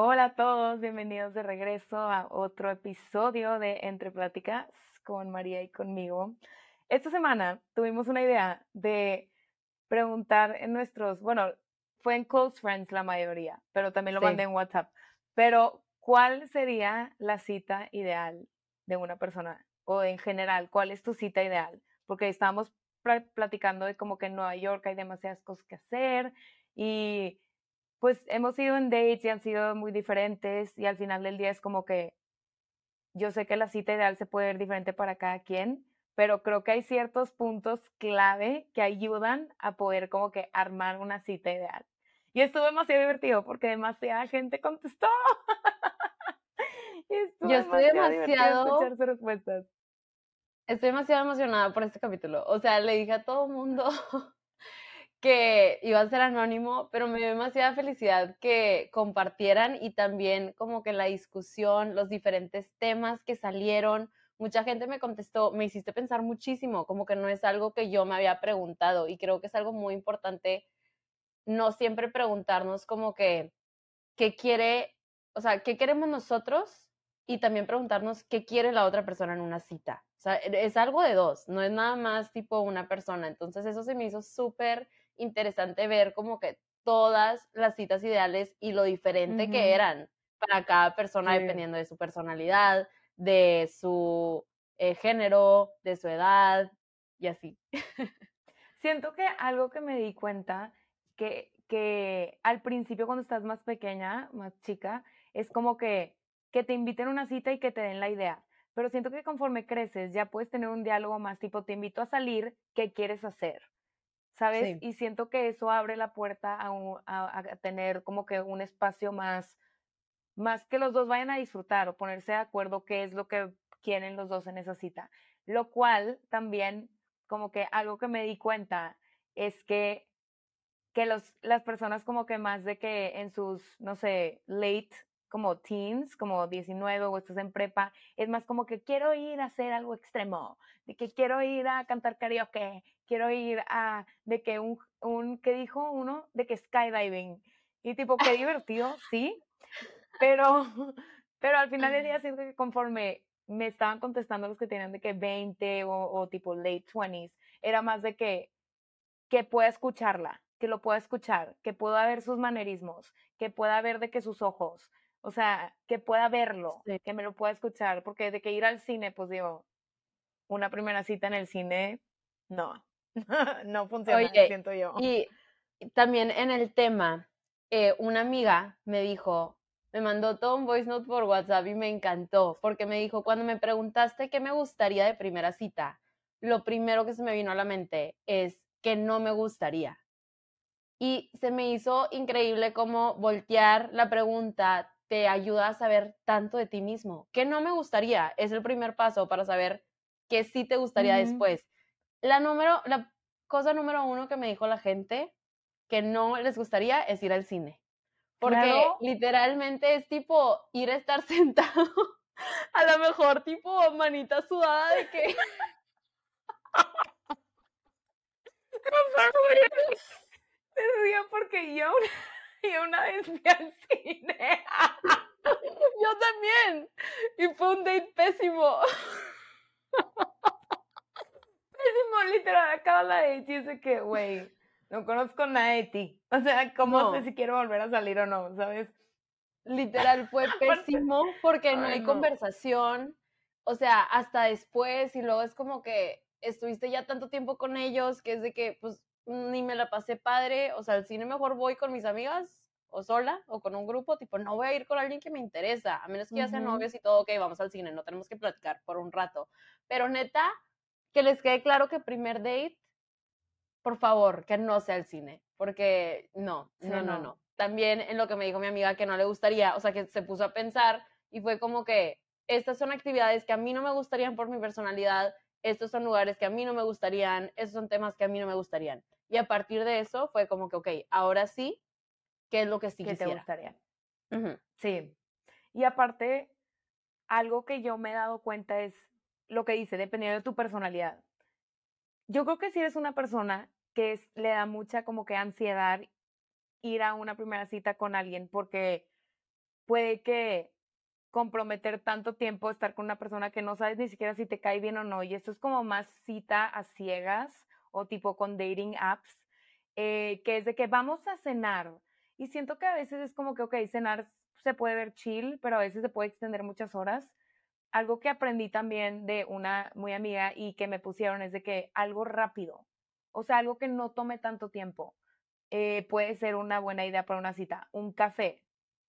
Hola a todos, bienvenidos de regreso a otro episodio de Entre Pláticas con María y conmigo. Esta semana tuvimos una idea de preguntar en nuestros, bueno, fue en Close Friends la mayoría, pero también lo mandé en WhatsApp. Pero, ¿cuál sería la cita ideal de una persona? O en general, ¿cuál es tu cita ideal? Porque estábamos platicando de como que en Nueva York hay demasiadas cosas que hacer y pues hemos ido en dates y han sido muy diferentes y al final del día es como que yo sé que la cita ideal se puede ver diferente para cada quien, pero creo que hay ciertos puntos clave que ayudan a poder como que armar una cita ideal. Y estuvo demasiado divertido porque demasiada gente contestó. yo estoy demasiado, respuestas. Estoy demasiado emocionada por este capítulo. O sea, le dije a todo mundo que iba a ser anónimo, pero me dio demasiada felicidad que compartieran y también como que la discusión, los diferentes temas que salieron. Mucha gente me contestó, me hiciste pensar muchísimo, como que no es algo que yo me había preguntado y creo que es algo muy importante no siempre preguntarnos como que, ¿qué quiere, o sea, qué queremos nosotros? Y también preguntarnos qué quiere la otra persona en una cita. O sea, e, es algo de dos, no es nada más tipo una persona. Entonces eso se me hizo súper interesante ver como que todas las citas ideales y lo diferente que eran para cada persona dependiendo de su personalidad, de su eh, género, de su edad y así. Siento que algo que me di cuenta que, que al principio cuando estás más pequeña, más chica, es como que, que te inviten a una cita y que te den la idea. Pero siento que conforme creces ya puedes tener un diálogo más tipo, te invito a salir, ¿qué quieres hacer? ¿Sabes? Y siento que eso abre la puerta a, tener como que un espacio más, más que los dos vayan a disfrutar o ponerse de acuerdo qué es lo que quieren los dos en esa cita. Lo cual también, como que algo que me di cuenta es que, que los, las personas como que más de que en sus, no sé, late como teens, como 19 o estás en prepa, es más como que quiero ir a hacer algo extremo, de que quiero ir a cantar karaoke, quiero ir a, de que un, un ¿qué dijo uno? De que skydiving. Y tipo, qué divertido, sí, pero, pero al final del día siento que conforme me estaban contestando los que tenían de que 20 o, o tipo late 20s, era más de que, que pueda escucharla, que lo pueda escuchar, que pueda ver sus manerismos, que pueda ver de que sus ojos, o sea, que pueda verlo, que me lo pueda escuchar, porque de que ir al cine, pues digo, una primera cita en el cine, no, no funciona, siento yo. Y también en el tema, eh, una amiga me dijo, me mandó todo un voice note por WhatsApp y me encantó, porque me dijo, cuando me preguntaste qué me gustaría de primera cita, lo primero que se me vino a la mente es que no me gustaría. Y se me hizo increíble como voltear la pregunta te ayuda a saber tanto de ti mismo. Que no me gustaría, es el primer paso para saber qué sí te gustaría después. La, número, la cosa número uno que me dijo la gente que no les gustaría es ir al cine. Porque literalmente es tipo ir a estar sentado, a lo mejor tipo manita sudada de que... Me río porque yo y una vez fui al cine. Yo también. Y fue un date pésimo. Pésimo, literal. Acaba y dice que, güey, no conozco nada de ti. O sea, ¿cómo sé si quiero volver a salir o no? ¿Sabes? Literal, fue pésimo porque no hay conversación. O sea, hasta después y luego es como que estuviste ya tanto tiempo con ellos que es de que, pues, ni me la pasé padre, o sea, al cine mejor voy con mis amigas o sola o con un grupo, tipo, no voy a ir con alguien que me interesa, a menos que ya sean novios y todo, ok, vamos al cine, no tenemos que platicar por un rato. Pero neta, que les quede claro que primer date, por favor, que no sea el cine, porque no, no, no, no. También en lo que me dijo mi amiga que no le gustaría, o sea, que se puso a pensar y fue como que estas son actividades que a mí no me gustarían por mi personalidad, estos son lugares que a mí no me gustarían, estos son temas que a mí no me gustarían. Y a partir de eso fue como que, ok, ahora sí, ¿qué es lo que sí ¿Qué te gustaría? Sí. Y aparte, algo que yo me he dado cuenta es lo que dice, dependiendo de tu personalidad. Yo creo que si eres una persona que le da mucha como que ansiedad ir a una primera cita con alguien porque puede que comprometer tanto tiempo estar con una persona que no sabes ni siquiera si te cae bien o no. Y esto es como más cita a ciegas o tipo con dating apps, eh, que es de que vamos a cenar. Y siento que a veces es como que, ok, cenar se puede ver chill, pero a veces se puede extender muchas horas. Algo que aprendí también de una muy amiga y que me pusieron es de que algo rápido, o sea, algo que no tome tanto tiempo, eh, puede ser una buena idea para una cita. Un café,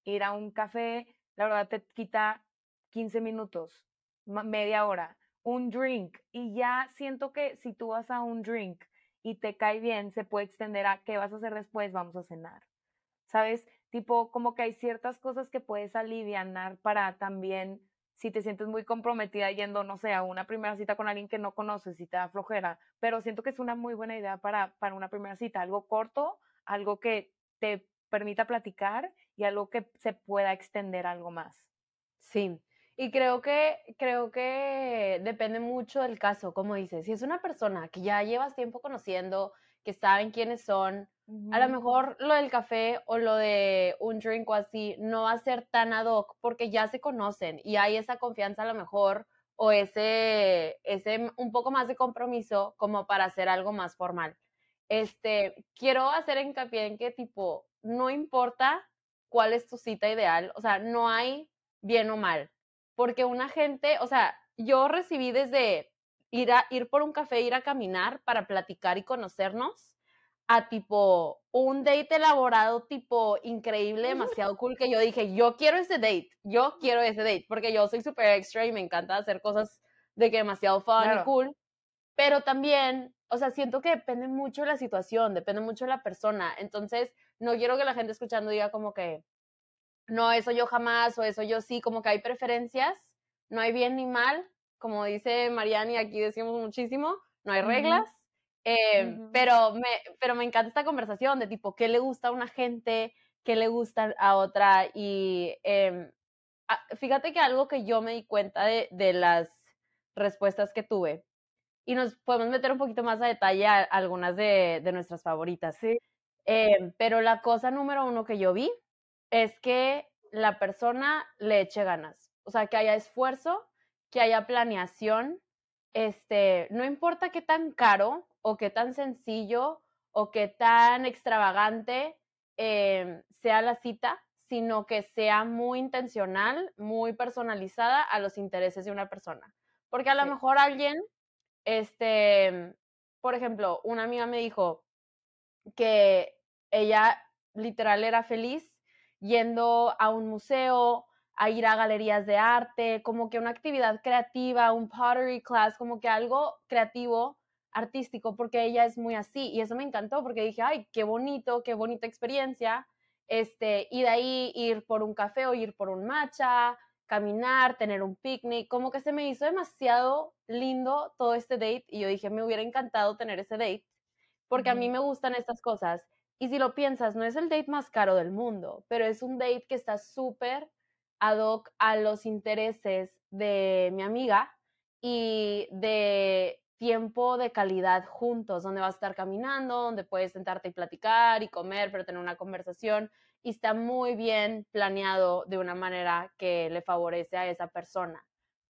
ir a un café, la verdad te quita 15 minutos, media hora. Un drink, y ya siento que si tú vas a un drink y te cae bien, se puede extender a qué vas a hacer después, vamos a cenar. ¿Sabes? Tipo, como que hay ciertas cosas que puedes aliviar para también, si te sientes muy comprometida yendo, no sé, a una primera cita con alguien que no conoces y te da flojera, pero siento que es una muy buena idea para, para una primera cita, algo corto, algo que te permita platicar y algo que se pueda extender algo más. Sí, y creo que, creo que depende mucho del caso, como dices, si es una persona que ya llevas tiempo conociendo, que saben quiénes son, a lo mejor lo del café o lo de un drink o así no va a ser tan ad hoc porque ya se conocen y hay esa confianza a lo mejor o ese, ese un poco más de compromiso como para hacer algo más formal. Este, quiero hacer hincapié en que tipo, no importa cuál es tu cita ideal, o sea, no hay bien o mal, porque una gente, o sea, yo recibí desde ir a ir por un café, ir a caminar para platicar y conocernos, a tipo un date elaborado, tipo increíble, demasiado cool, que yo dije, yo quiero ese date, yo quiero ese date, porque yo soy súper extra y me encanta hacer cosas de que demasiado fun y cool, pero también, o sea, siento que depende mucho de la situación, depende mucho de la persona, entonces no quiero que la gente escuchando diga como que, no, eso yo jamás o eso yo sí, como que hay preferencias, no hay bien ni mal, como dice Mariani, aquí decimos muchísimo, no hay reglas, eh, pero, me, pero me encanta esta conversación de tipo, ¿qué le gusta a una gente? ¿Qué le gusta a otra? Y em, fíjate que algo que yo me di cuenta de, de, las respuestas que tuve, y nos podemos meter un poquito más a detalle a algunas de, de nuestras favoritas. Sí. Em, pero la cosa número uno que yo vi es que la persona le eche ganas, o sea, que haya esfuerzo, que haya planeación, este, no importa qué tan caro o qué tan sencillo o qué tan extravagante em, sea la cita, sino que sea muy intencional, muy personalizada a los intereses de una persona. Porque a lo mejor alguien, este, por ejemplo, una amiga me dijo que ella literal era feliz yendo a un museo, a ir a galerías de arte, como que una actividad creativa, un pottery class, como que algo creativo artístico porque ella es muy así y eso me encantó porque dije, ay, qué bonito, qué bonita experiencia, este, y de ahí ir por un café o ir por un matcha, caminar, tener un picnic, como que se me hizo demasiado lindo todo este date y yo dije, me hubiera encantado tener ese date porque a mí me gustan estas cosas. Y si lo piensas, no es el date más caro del mundo, pero es un date que está súper ad hoc a los intereses de mi amiga y de tiempo de calidad juntos, donde vas a estar caminando, donde puedes sentarte y platicar y comer, pero tener una conversación. Y está muy bien planeado de una manera que le favorece a esa persona.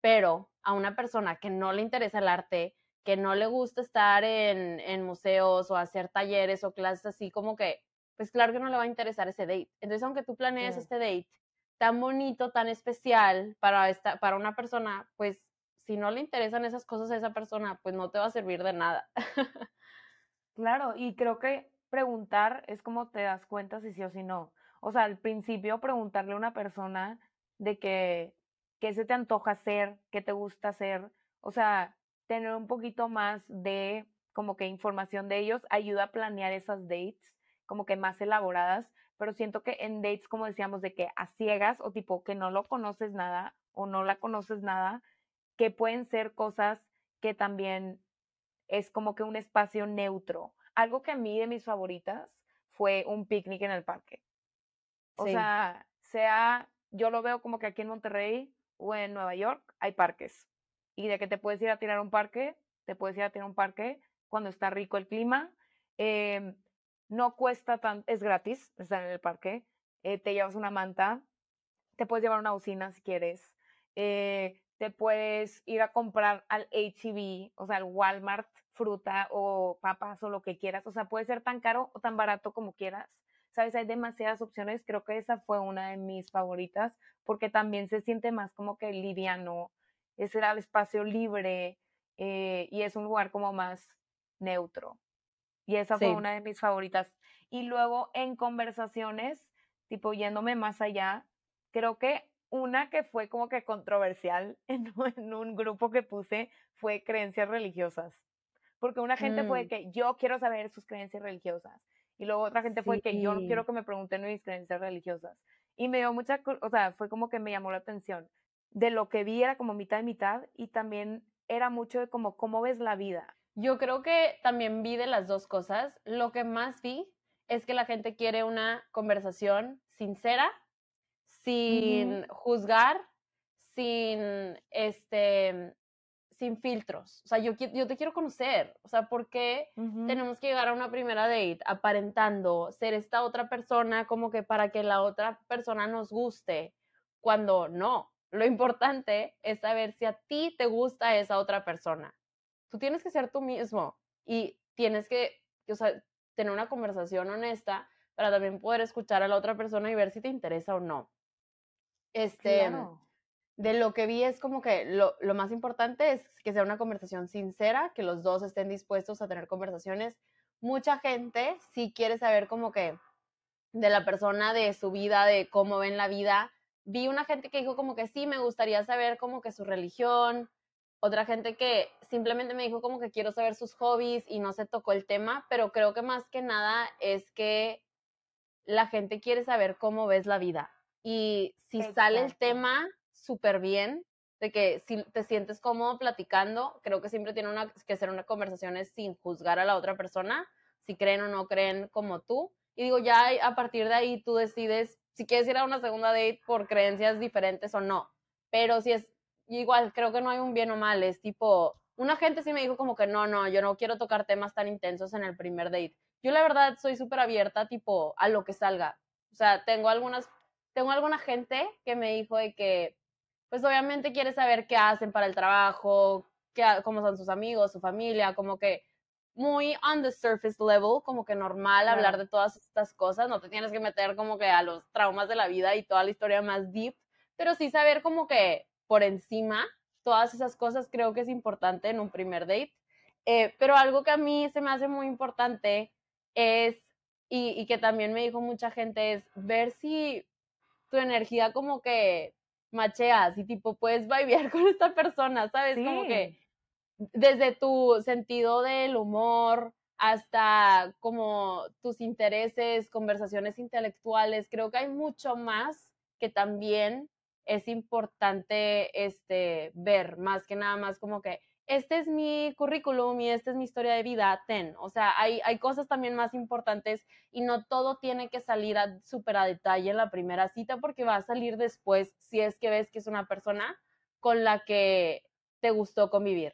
Pero a una persona que no le interesa el arte, que no le gusta estar en, en museos o hacer talleres o clases así, como que, pues claro que no le va a interesar ese date. Entonces, aunque tú planees este date tan bonito, tan especial para, esta, para una persona, pues si no le interesan esas cosas a esa persona, pues no te va a servir de nada. claro, y creo que preguntar es como te das cuenta si sí o si no. O sea, al principio preguntarle a una persona de que, qué se te antoja hacer, qué te gusta hacer, o sea, tener un poquito más de como que información de ellos ayuda a planear esas dates como que más elaboradas, pero siento que en dates, como decíamos, de que a ciegas o tipo que no lo conoces nada o no la conoces nada, que pueden ser cosas que también es como que un espacio neutro. Algo que a mí de mis favoritas fue un picnic en el parque. O sea, sea, yo lo veo como que aquí en Monterrey o en Nueva York hay parques. Y de que te puedes ir a tirar un parque, te puedes ir a tirar un parque cuando está rico el clima. Em, no cuesta tan, es gratis estar en el parque. Eh, te llevas una manta, te puedes llevar una bocina si quieres, eh, te puedes ir a comprar al HEB, o sea, al Walmart, fruta o papas o lo que quieras, o sea, puede ser tan caro o tan barato como quieras. Sabes, hay demasiadas opciones, creo que esa fue una de mis favoritas porque también se siente más como que liviano, era el espacio libre eh, y es un lugar como más neutro. Y esa fue una de mis favoritas. Y luego en conversaciones, tipo yéndome más allá, creo que una que fue como que controversial en, en un grupo que puse fue creencias religiosas. Porque una gente fue mm. que yo quiero saber sus creencias religiosas. Y luego otra gente fue que yo no quiero que me pregunten mis creencias religiosas. Y me dio mucha, o sea, fue como que me llamó la atención. De lo que vi era como mitad y mitad y también era mucho de como cómo ves la vida. Yo creo que también vi de las dos cosas. Lo que más vi es que la gente quiere una conversación sincera, sin juzgar, sin este sin filtros. O sea, yo, yo te quiero conocer. O sea, ¿por qué tenemos que llegar a una primera date aparentando ser esta otra persona como que para que la otra persona nos guste? Cuando no. Lo importante es saber si a ti te gusta esa otra persona. Tú tienes que ser tú mismo y tienes que, o sea, tener una conversación honesta para también poder escuchar a la otra persona y ver si te interesa o no. Este, de lo que vi es como que lo, lo, más importante es que sea una conversación sincera, que los dos estén dispuestos a tener conversaciones. Mucha gente sí quiere saber como que de la persona, de su vida, de cómo ven la vida. Vi una gente que dijo como que sí, me gustaría saber como que su religión. Otra gente que simplemente me dijo como que quiero saber sus hobbies y no se tocó el tema, pero creo que más que nada es que la gente quiere saber cómo ves la vida. Y si sale el tema, súper bien, de que si te sientes cómodo platicando, creo que siempre tiene una, que ser una conversación sin juzgar a la otra persona, si creen o no creen como tú. Y digo, ya a partir de ahí tú decides si quieres ir a una segunda date por creencias diferentes o no. Pero si es igual, creo que no hay un bien o mal, es tipo, una gente sí me dijo como que no, no, yo no quiero tocar temas tan intensos en el primer date. Yo la verdad soy súper abierta, tipo, a lo que salga. O sea, tengo algunas, tengo alguna gente que me dijo de que pues obviamente quiere saber qué hacen para el trabajo, qué, cómo son sus amigos, su familia, como que muy on the surface level, como que normal hablar de todas estas cosas, no te tienes que meter como que a los traumas de la vida y toda la historia más deep, pero sí saber como que por encima todas esas cosas creo que es importante en un primer date. Eh, pero algo que a mí se me hace muy importante es, y, y que también me dijo mucha gente, es ver si tu energía como que macheas y tipo puedes vibear con esta persona, ¿sabes? Como que desde tu sentido del humor hasta como tus intereses, conversaciones intelectuales, creo que hay mucho más que también es importante este ver, más que nada más como que este es mi currículum y esta es mi historia de vida, ten. O sea, hay, hay cosas también más importantes y no todo tiene que salir a súper a detalle en la primera cita porque va a salir después si es que ves que es una persona con la que te gustó convivir.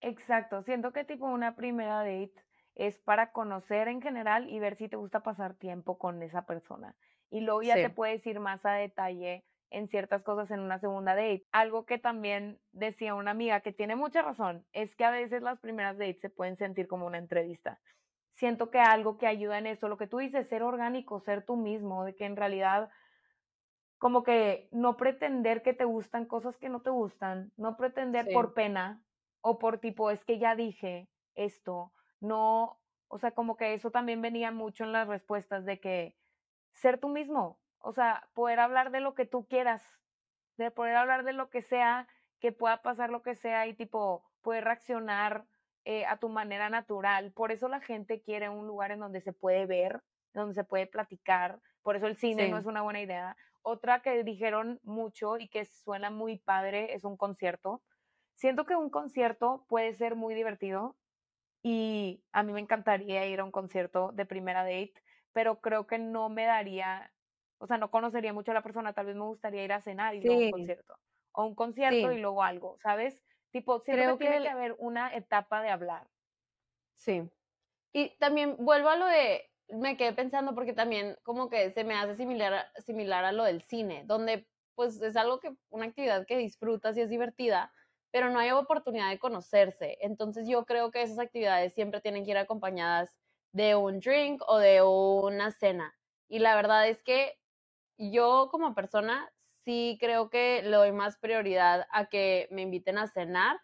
Exacto, siento que tipo una primera date es para conocer en general y ver si te gusta pasar tiempo con esa persona. Y luego ya te puedes ir más a detalle en ciertas cosas en una segunda date. Algo que también decía una amiga que tiene mucha razón es que a veces las primeras dates se pueden sentir como una entrevista. Siento que algo que ayuda en eso, lo que tú dices, ser orgánico, ser tú mismo, de que en realidad como que no pretender que te gustan cosas que no te gustan, no pretender por pena o por tipo, es que ya dije esto, no, o sea, como que eso también venía mucho en las respuestas de que ser tú mismo, o sea, poder hablar de lo que tú quieras, de poder hablar de lo que sea, que pueda pasar lo que sea y tipo, poder reaccionar eh, a tu manera natural. Por eso la gente quiere un lugar en donde se puede ver, donde se puede platicar. Por eso el cine no es una buena idea. Otra que dijeron mucho y que suena muy padre es un concierto. Siento que un concierto puede ser muy divertido y a mí me encantaría ir a un concierto de primera date, pero creo que no me daría o sea, no conocería mucho a la persona, tal vez me gustaría ir a cenar y luego un concierto. O un concierto y luego algo, ¿sabes? Tipo, siempre tiene que haber una etapa de hablar. Sí. Y también vuelvo a lo de me quedé pensando porque también como que se me hace similar, similar a lo del cine, donde pues es algo que, una actividad que disfrutas y es divertida, pero no hay oportunidad de conocerse. Entonces yo creo que esas actividades siempre tienen que ir acompañadas de un drink o de una cena. Y la verdad es que yo como persona sí creo que le doy más prioridad a que me inviten a cenar,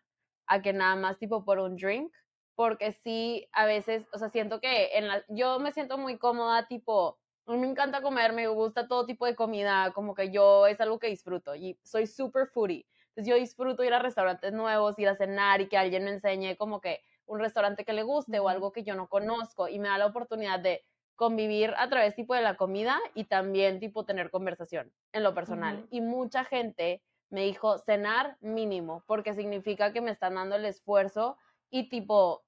a que nada más tipo por un drink, porque sí, a veces, o sea, siento que en la, yo me siento muy cómoda, tipo, me encanta comer, me gusta todo tipo de comida, como que yo es algo que disfruto y soy súper foodie. Entonces yo disfruto ir a restaurantes nuevos, ir a cenar y que alguien me enseñe como que un restaurante que le guste o algo que yo no conozco y me da la oportunidad de convivir a través tipo de la comida y también tipo tener conversación en lo personal. Y mucha gente me dijo cenar mínimo porque significa que me están dando el esfuerzo y tipo, o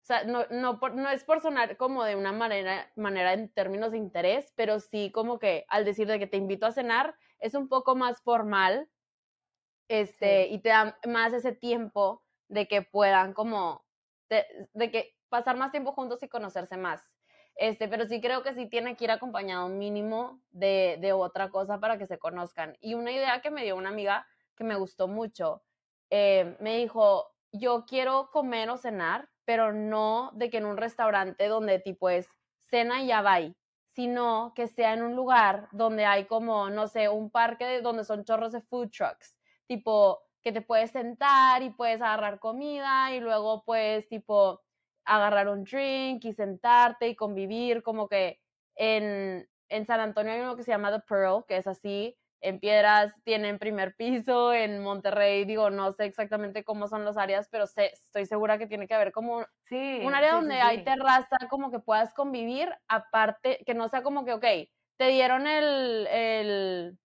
sea, no, no, no es por sonar como de una manera, manera en términos de interés, pero sí como que al decir de que te invito a cenar es un poco más formal este, y te da más ese tiempo de que puedan como, de, de, que pasar más tiempo juntos y conocerse más. Este, pero sí creo que sí tiene que ir acompañado mínimo de, de otra cosa para que se conozcan. Y una idea que me dio una amiga que me gustó mucho, eh, me dijo, yo quiero comer o cenar, pero no de que en un restaurante donde tipo es cena y ya va, sino que sea en un lugar donde hay como, no sé, un parque donde son chorros de food trucks, tipo que te puedes sentar y puedes agarrar comida y luego puedes tipo agarrar un drink y sentarte y convivir, como que en, en San Antonio hay uno que se llama The Pearl, que es así, en Piedras tienen primer piso, en Monterrey, digo, no sé exactamente cómo son las áreas, pero sé, estoy segura que tiene que haber como sí, un área donde hay terraza, como que puedas convivir, aparte, que no sea como que, ok, te dieron el, el,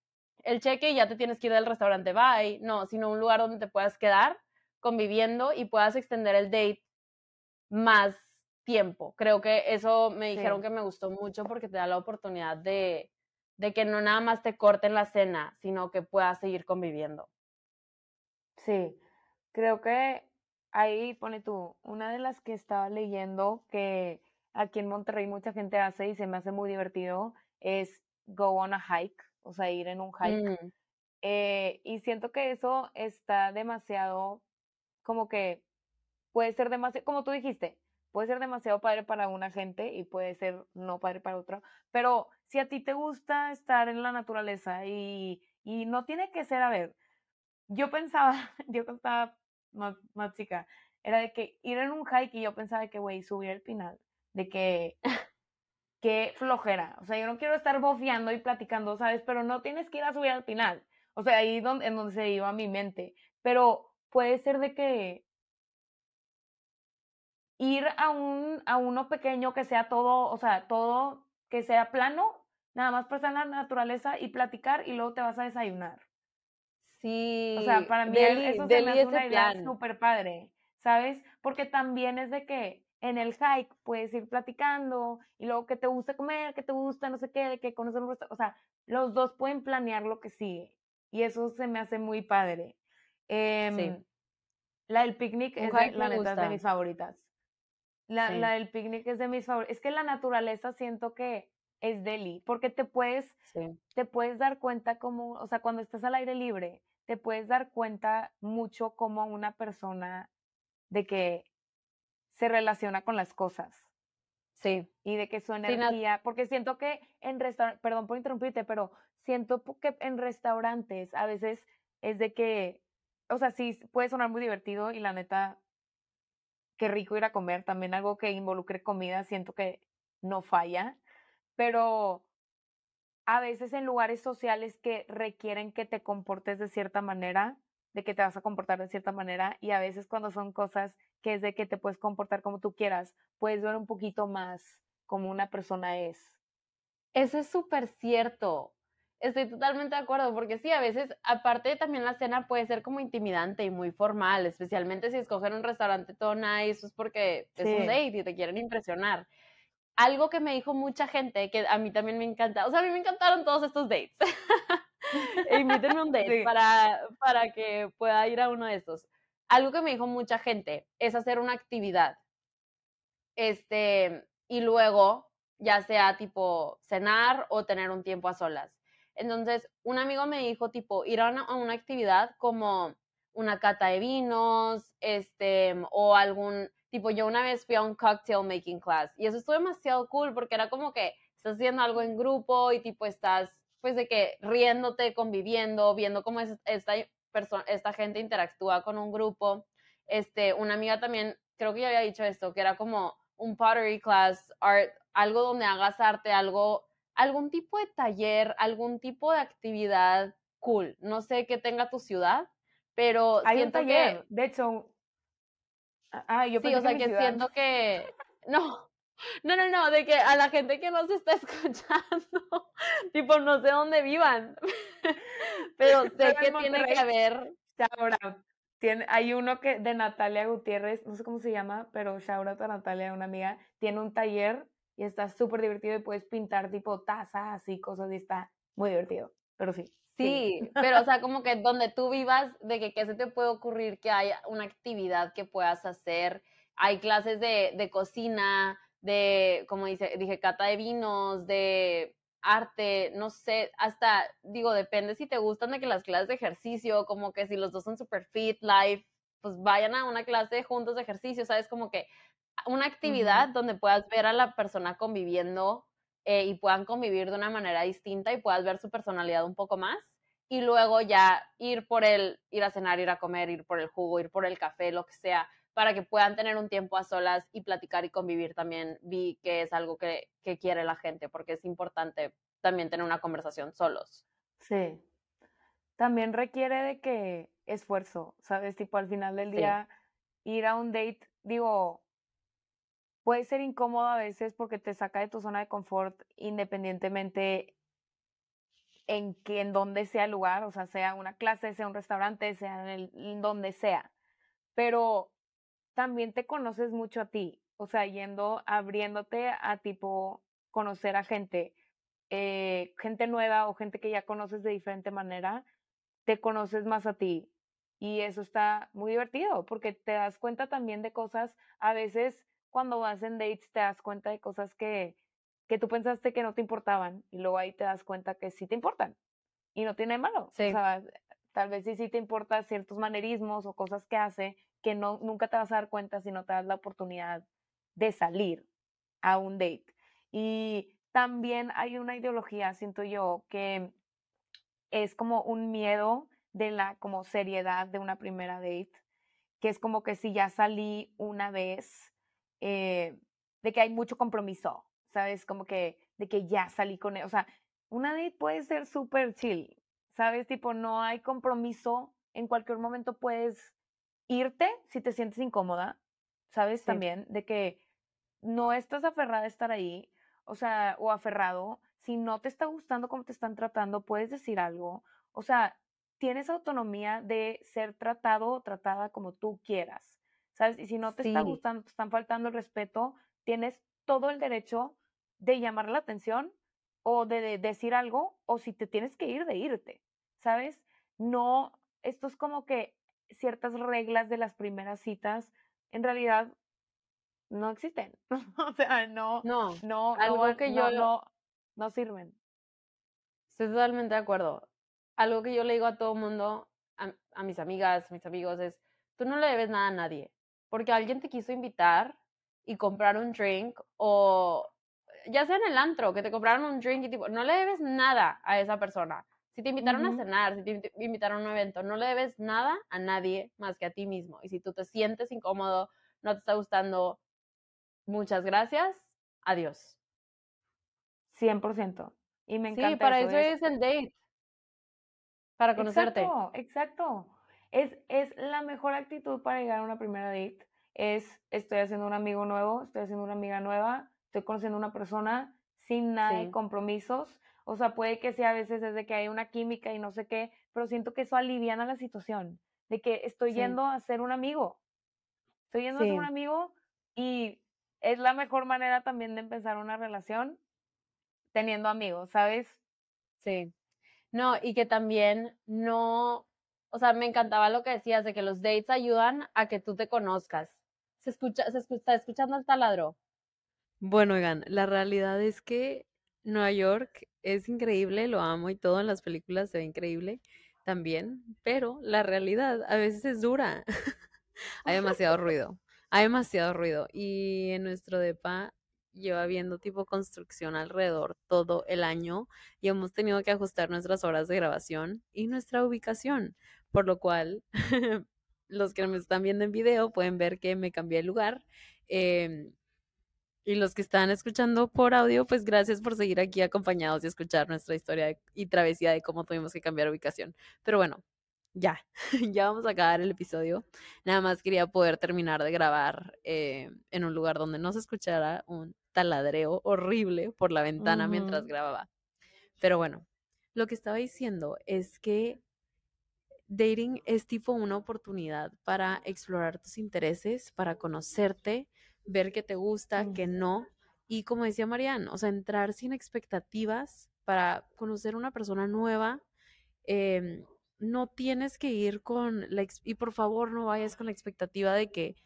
el cheque y ya te tienes que ir del restaurante, bye, no, sino un lugar donde te puedas quedar conviviendo y puedas extender el date más tiempo. Creo que eso me dijeron que me gustó mucho porque te da la oportunidad de de que no nada más te corten la cena, sino que puedas seguir conviviendo. Sí, creo que ahí pone tú, una de las que estaba leyendo que aquí en Monterrey mucha gente hace y se me hace muy divertido es go on a hike, o sea, ir en un hike. Mm. Eh, y siento que eso está demasiado, como que puede ser demasiado, como tú dijiste, puede ser demasiado padre para una gente y puede ser no padre para otra, pero si a ti te gusta estar en la naturaleza y, y no tiene que ser, a ver, yo pensaba, yo estaba más, más chica, era de que ir en un hike y yo pensaba que, güey, subir el final, de que, qué flojera, o sea, yo no quiero estar bofeando y platicando, ¿sabes? Pero no tienes que ir a subir al final, o sea, ahí donde, en donde se iba mi mente, pero puede ser de que ir a un a uno pequeño que sea todo, o sea, todo que sea plano, nada más pasar en la naturaleza y platicar y luego te vas a desayunar. Sí. O sea, para mí eso se me hace una idea súper padre, ¿sabes? Porque también es de que en el hike puedes ir platicando y luego que te gusta comer, que te gusta no sé qué, de que conocer un o sea, los dos pueden planear lo que sigue y eso se me hace muy padre. sí. Em, la del picnic es la neta de mis favoritas. La, la del picnic es de mis favoritos. Es que la naturaleza siento que es deli, porque te puedes, te puedes dar cuenta como, o sea, cuando estás al aire libre, te puedes dar cuenta mucho como una persona de que se relaciona con las cosas. Sí. Y de que su energía, porque siento que en restaurantes, perdón por interrumpirte, pero siento que en restaurantes a veces es de que, o sea, sí puede sonar muy divertido y la neta, qué rico ir a comer, también algo que involucre comida, siento que no falla, pero a veces en lugares sociales que requieren que te comportes de cierta manera, de que te vas a comportar de cierta manera, y a veces cuando son cosas que es de que te puedes comportar como tú quieras, puedes ver un poquito más como una persona es. Eso es súper cierto. Estoy totalmente de acuerdo, porque sí, a veces, aparte también la cena puede ser como intimidante y muy formal, especialmente si escogen un restaurante todo nice, es porque es un date y te quieren impresionar. Algo que me dijo mucha gente, que a mí también me encanta, o sea, a mí me encantaron todos estos dates. e invítenme un date para, para que pueda ir a uno de estos. Algo que me dijo mucha gente es hacer una actividad. Este, y luego ya sea tipo cenar o tener un tiempo a solas. Entonces, un amigo me dijo tipo ir a una, actividad como una cata de vinos, este, o algún, tipo, yo una vez fui a un cocktail making class y eso estuvo demasiado cool porque era como que estás haciendo algo en grupo y tipo estás, pues de que riéndote, conviviendo, viendo cómo es esta, esta gente interactúa con un grupo. Este, una amiga también, creo que ya había dicho esto, que era como un pottery class, art, algo donde hagas arte, algo, algún tipo de taller, algún tipo de actividad cool. No sé qué tenga tu ciudad, pero Hay un taller, de hecho. Ah, yo sí, o sea, que, siento que no. No, no, no, de que a la gente que nos está escuchando, tipo, no sé dónde vivan, pero sé que tiene que haber. Tiene, hay uno que de Natalia Gutiérrez, no sé cómo se llama, pero shout out a Natalia, una amiga, tiene un taller y está súper divertido y puedes pintar tipo tazas y cosas y está muy divertido, pero sí. Sí, pero o sea, como que donde tú vivas, de que qué se te puede ocurrir que haya una actividad que puedas hacer. Hay clases de, de cocina, de, como dice, dije, cata de vinos, de arte, no sé, hasta, digo, depende si te gustan de que las clases de ejercicio, como que si los dos son super fit, life, pues vayan a una clase juntos de ejercicio, ¿sabes? Como que una actividad donde puedas ver a la persona conviviendo eh, y puedan convivir de una manera distinta y puedas ver su personalidad un poco más. Y luego ya ir por el, ir a cenar, ir a comer, ir por el jugo, ir por el café, lo que sea, para que puedan tener un tiempo a solas y platicar y convivir también. Vi que es algo que, que quiere la gente, porque es importante también tener una conversación solos. Sí. También requiere de que esfuerzo, ¿sabes? Tipo, al final del día, ir a un date, digo, puede ser incómodo a veces porque te saca de tu zona de confort independientemente en que en donde sea el lugar, o sea, sea una clase, sea un restaurante, sea en donde sea. Pero también te conoces mucho a ti, o sea, yendo, abriéndote a tipo conocer a gente, eh, gente nueva o gente que ya conoces de diferente manera, te conoces más a ti. Y eso está muy divertido porque te das cuenta también de cosas, a veces cuando vas en dates te das cuenta de cosas que, que tú pensaste que no te importaban y luego ahí te das cuenta que sí te importan y no tiene malo. O sea, tal vez sí, sí te importan ciertos manerismos o cosas que hace que no, nunca te vas a dar cuenta si no te das la oportunidad de salir a un date. Y también hay una ideología, siento yo, que es como un miedo de la como seriedad de una primera date, que es como que si ya salí una vez, eh, de que hay mucho compromiso, ¿sabes? Como que de que ya salí con él, o sea, una date puede ser súper chill, ¿sabes? Tipo, no hay compromiso, en cualquier momento puedes irte si te sientes incómoda, ¿sabes? También de que no estás aferrada a estar ahí, o sea, o aferrado, si no te está gustando cómo te están tratando, puedes decir algo, o sea, tienes autonomía de ser tratado o tratada como tú quieras, ¿sabes? Y si no te está gustando, te están faltando el respeto, tienes todo el derecho de llamar la atención o de decir algo, o si te tienes que ir, de irte, ¿sabes? No, esto es como que ciertas reglas de las primeras citas en realidad no existen. o sea, no, no, no, algo que yo no, no, sirven. Estoy totalmente de acuerdo. Algo que yo le digo a todo mundo, a, a, mis amigas, mis amigos, es, tú no le debes nada a nadie, porque alguien te quiso invitar y comprar un drink o ya sea en el antro, que te compraron un drink y tipo, no le debes nada a esa persona. Si te invitaron a cenar, si te invitaron a un evento, no le debes nada a nadie más que a ti mismo. Y si tú te sientes incómodo, no te está gustando, muchas gracias, adiós. 100%. Y me encanta. Sí, para eso, es... el date. Para conocerte. Exacto, exacto. Es, es la mejor actitud para llegar a una primera date. Es, estoy haciendo un amigo nuevo, estoy haciendo una amiga nueva, estoy conociendo una persona sin nada de compromisos o sea, puede que sea a veces desde que hay una química y no sé qué, pero siento que eso aliviana la situación, de que estoy yendo a ser un amigo. Estoy yendo a ser un amigo y es la mejor manera también de empezar una relación teniendo amigos, ¿sabes? Sí. No, y que también no, o sea, me encantaba lo que decías de que los dates ayudan a que tú te conozcas. Se escucha, se escucha, está escuchando el taladro. Bueno, oigan, la realidad es que Nueva York es increíble, lo amo y todo en las películas se ve increíble también, pero la realidad a veces es dura. hay demasiado ruido, hay demasiado ruido y en nuestro depa lleva viendo tipo construcción alrededor todo el año y hemos tenido que ajustar nuestras horas de grabación y nuestra ubicación, por lo cual los que me están viendo en video pueden ver que me cambié el lugar. Em, y los que están escuchando por audio, pues gracias por seguir aquí acompañados y escuchar nuestra historia y travesía de cómo tuvimos que cambiar ubicación. Pero bueno, ya, ya vamos a acabar el episodio. Nada más quería poder terminar de grabar eh, en un lugar donde no se escuchara un taladreo horrible por la ventana mientras grababa. Pero bueno, lo que estaba diciendo es que dating es tipo una oportunidad para explorar tus intereses, para conocerte, ver qué te gusta, qué no. Y como decía Marianne, o sea, entrar sin expectativas para conocer una persona nueva. Em, no tienes que ir con la... Y por favor no vayas con la expectativa de que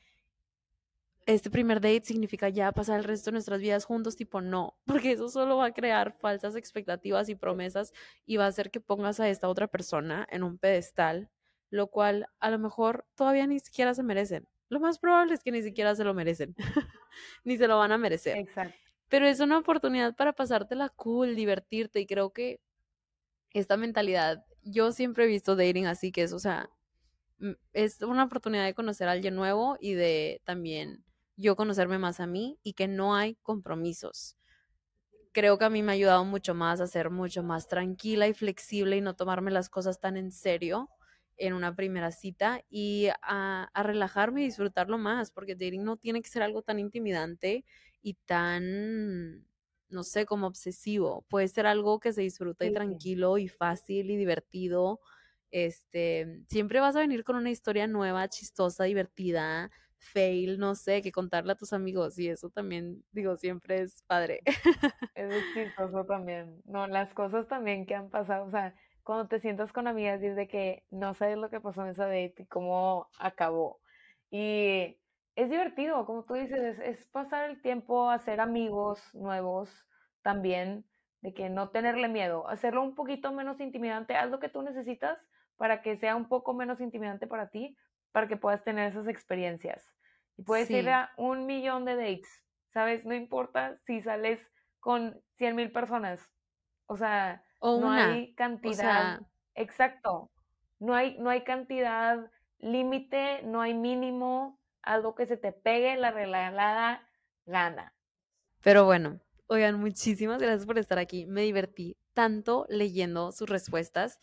este primer date significa ya pasar el resto de nuestras vidas juntos, tipo no, porque eso solo va a crear falsas expectativas y promesas y va a hacer que pongas a esta otra persona en un pedestal, lo cual a lo mejor todavía ni siquiera se merecen. Lo más probable es que ni siquiera se lo merecen, ni se lo van a merecer. Exacto. Pero es una oportunidad para pasártela cool, divertirte y creo que esta mentalidad, yo siempre he visto dating así, que es, o sea, mm, es una oportunidad de conocer a alguien nuevo y de también yo conocerme más a mí y que no hay compromisos. Creo que a mí me ha ayudado mucho más a ser mucho más tranquila y flexible y no tomarme las cosas tan en serio en una primera cita y a, relajarme y disfrutarlo más, porque dating no tiene que ser algo tan intimidante y tan, no sé, como obsesivo. Puede ser algo que se disfruta y tranquilo y fácil y divertido. Este, siempre vas a venir con una historia nueva, chistosa, divertida, fail, no sé, que contarle a tus amigos y eso también, digo, siempre es padre. Es chistoso también. No, las cosas también que han pasado, o sea, cuando te sientas con amigas y es de que no sabes lo que pasó en esa date y cómo acabó. Y es divertido, como tú dices, es, pasar el tiempo, hacer amigos nuevos también, de que no tenerle miedo, hacerlo un poquito menos intimidante, haz lo que tú necesitas para que sea un poco menos intimidante para ti, para que puedas tener esas experiencias. Y puedes ir a un millón de dates, ¿sabes? No importa si sales con 100 mil personas. O sea, no hay cantidad. exacto. No hay, no hay cantidad límite, no hay mínimo, algo que se te pegue la regalada gana. Pero bueno, oigan, muchísimas gracias por estar aquí. Me divertí tanto leyendo sus respuestas.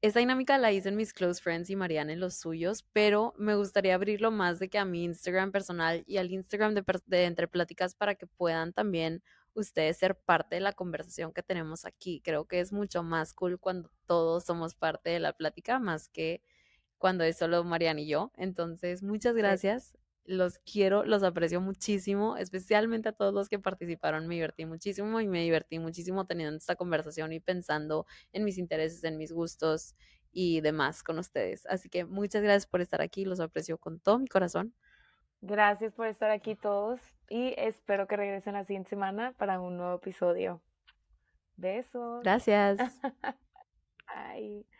Esta dinámica la hice en mis close friends y Mariana en los suyos, pero me gustaría abrirlo más de que a mi Instagram personal y al Instagram de, de Entre Pláticas para que puedan también ustedes ser parte de la conversación que tenemos aquí. Creo que es mucho más cool cuando todos somos parte de la plática, más que cuando es solo Mariana y yo. Entonces, muchas gracias. Los quiero, los aprecio muchísimo, especialmente a todos los que participaron. Me divertí muchísimo y me divertí muchísimo teniendo esta conversación y pensando en mis intereses, en mis gustos y demás con ustedes. Así que muchas gracias por estar aquí, los aprecio con todo mi corazón. Gracias por estar aquí todos y espero que regresen la siguiente semana para un nuevo episodio. Besos. Gracias. Bye.